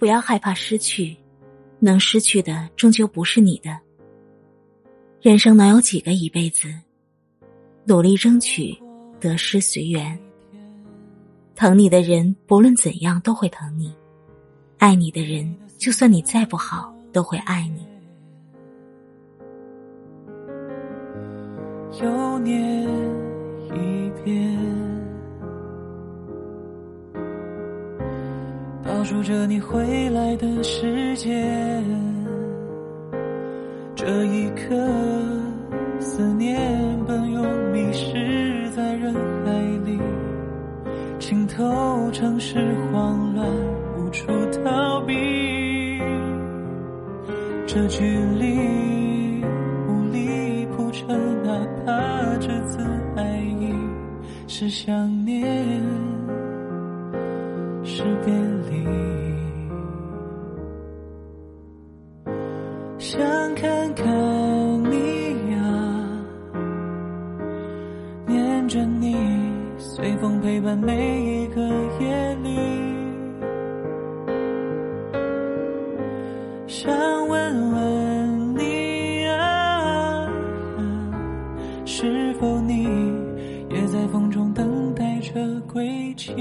不要害怕失去，能失去的终究不是你的。人生能有几个一辈子？努力争取，得失随缘。疼你的人，不论怎样都会疼你；爱你的人，就算你再不好，都会爱你。又念倒数着你回来的时间。这一刻，思念奔涌，迷失在人海里，浸透城市慌乱，无处逃避。这距离无力铺陈，哪怕这次爱意是想念，是别离。想看看你啊，念着你，随风陪伴每一个夜里。想问问你啊，是否你也在风中等待着归期？